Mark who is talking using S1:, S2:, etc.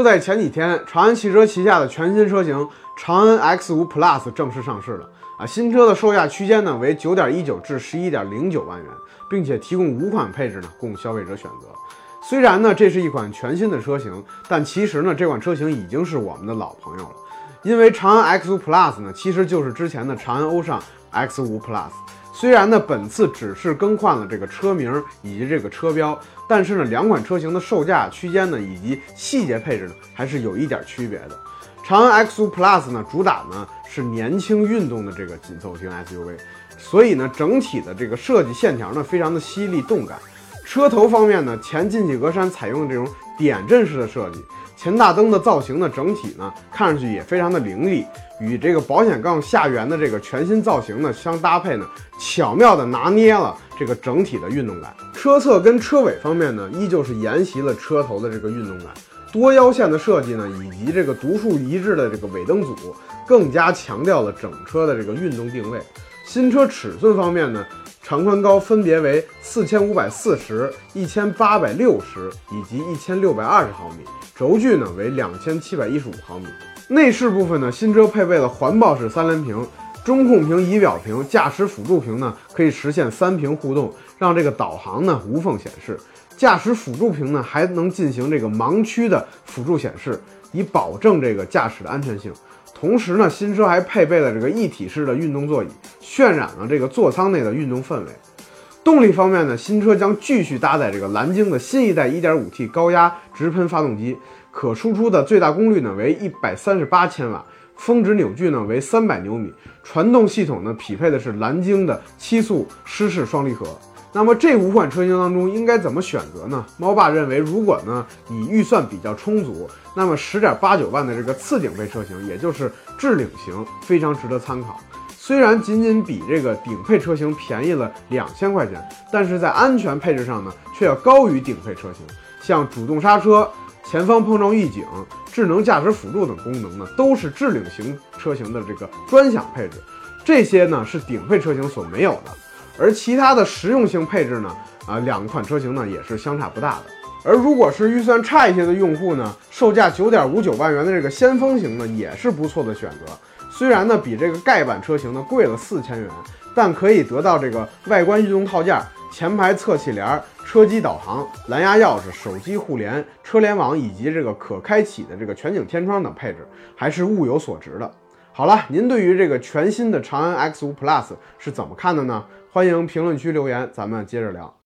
S1: 就在前几天，长安汽车旗下的全新车型长安 X5 Plus 正式上市了啊！新车的售价区间呢为九点一九至十一点零九万元，并且提供五款配置呢供消费者选择。虽然呢这是一款全新的车型，但其实呢这款车型已经是我们的老朋友了，因为长安 X5 Plus 呢其实就是之前的长安欧尚 X5 Plus。虽然呢，本次只是更换了这个车名以及这个车标，但是呢，两款车型的售价区间呢以及细节配置呢还是有一点区别的。长安 X5 Plus 呢主打呢是年轻运动的这个紧凑型 SUV，所以呢整体的这个设计线条呢非常的犀利动感。车头方面呢，前进气格栅采用这种点阵式的设计。前大灯的造型呢，整体呢看上去也非常的凌厉，与这个保险杠下缘的这个全新造型呢相搭配呢，巧妙的拿捏了这个整体的运动感。车侧跟车尾方面呢，依旧是沿袭了车头的这个运动感，多腰线的设计呢，以及这个独树一帜的这个尾灯组，更加强调了整车的这个运动定位。新车尺寸方面呢。长宽高分别为四千五百四十、一千八百六十以及一千六百二十毫米，轴距呢为两千七百一十五毫米。内饰部分呢，新车配备了环抱式三连屏，中控屏、仪表屏、驾驶辅助屏呢可以实现三屏互动，让这个导航呢无缝显示。驾驶辅助屏呢还能进行这个盲区的辅助显示，以保证这个驾驶的安全性。同时呢，新车还配备了这个一体式的运动座椅，渲染了这个座舱内的运动氛围。动力方面呢，新车将继续搭载这个蓝鲸的新一代 1.5T 高压直喷发动机，可输出的最大功率呢为138千瓦，峰值扭矩呢为300牛米，传动系统呢匹配的是蓝鲸的七速湿式双离合。那么这五款车型当中应该怎么选择呢？猫爸认为，如果呢你预算比较充足，那么十点八九万的这个次顶配车型，也就是智领型，非常值得参考。虽然仅仅比这个顶配车型便宜了两千块钱，但是在安全配置上呢，却要高于顶配车型。像主动刹车、前方碰撞预警、智能驾驶辅助等功能呢，都是智领型车型的这个专享配置。这些呢是顶配车型所没有的。而其他的实用性配置呢？啊，两款车型呢也是相差不大的。而如果是预算差一些的用户呢，售价九点五九万元的这个先锋型呢也是不错的选择。虽然呢比这个盖板车型呢贵了四千元，但可以得到这个外观运动套件、前排侧气帘、车机导航、蓝牙钥匙、手机互联、车联网以及这个可开启的这个全景天窗等配置，还是物有所值的。好了，您对于这个全新的长安 X5 Plus 是怎么看的呢？欢迎评论区留言，咱们接着聊。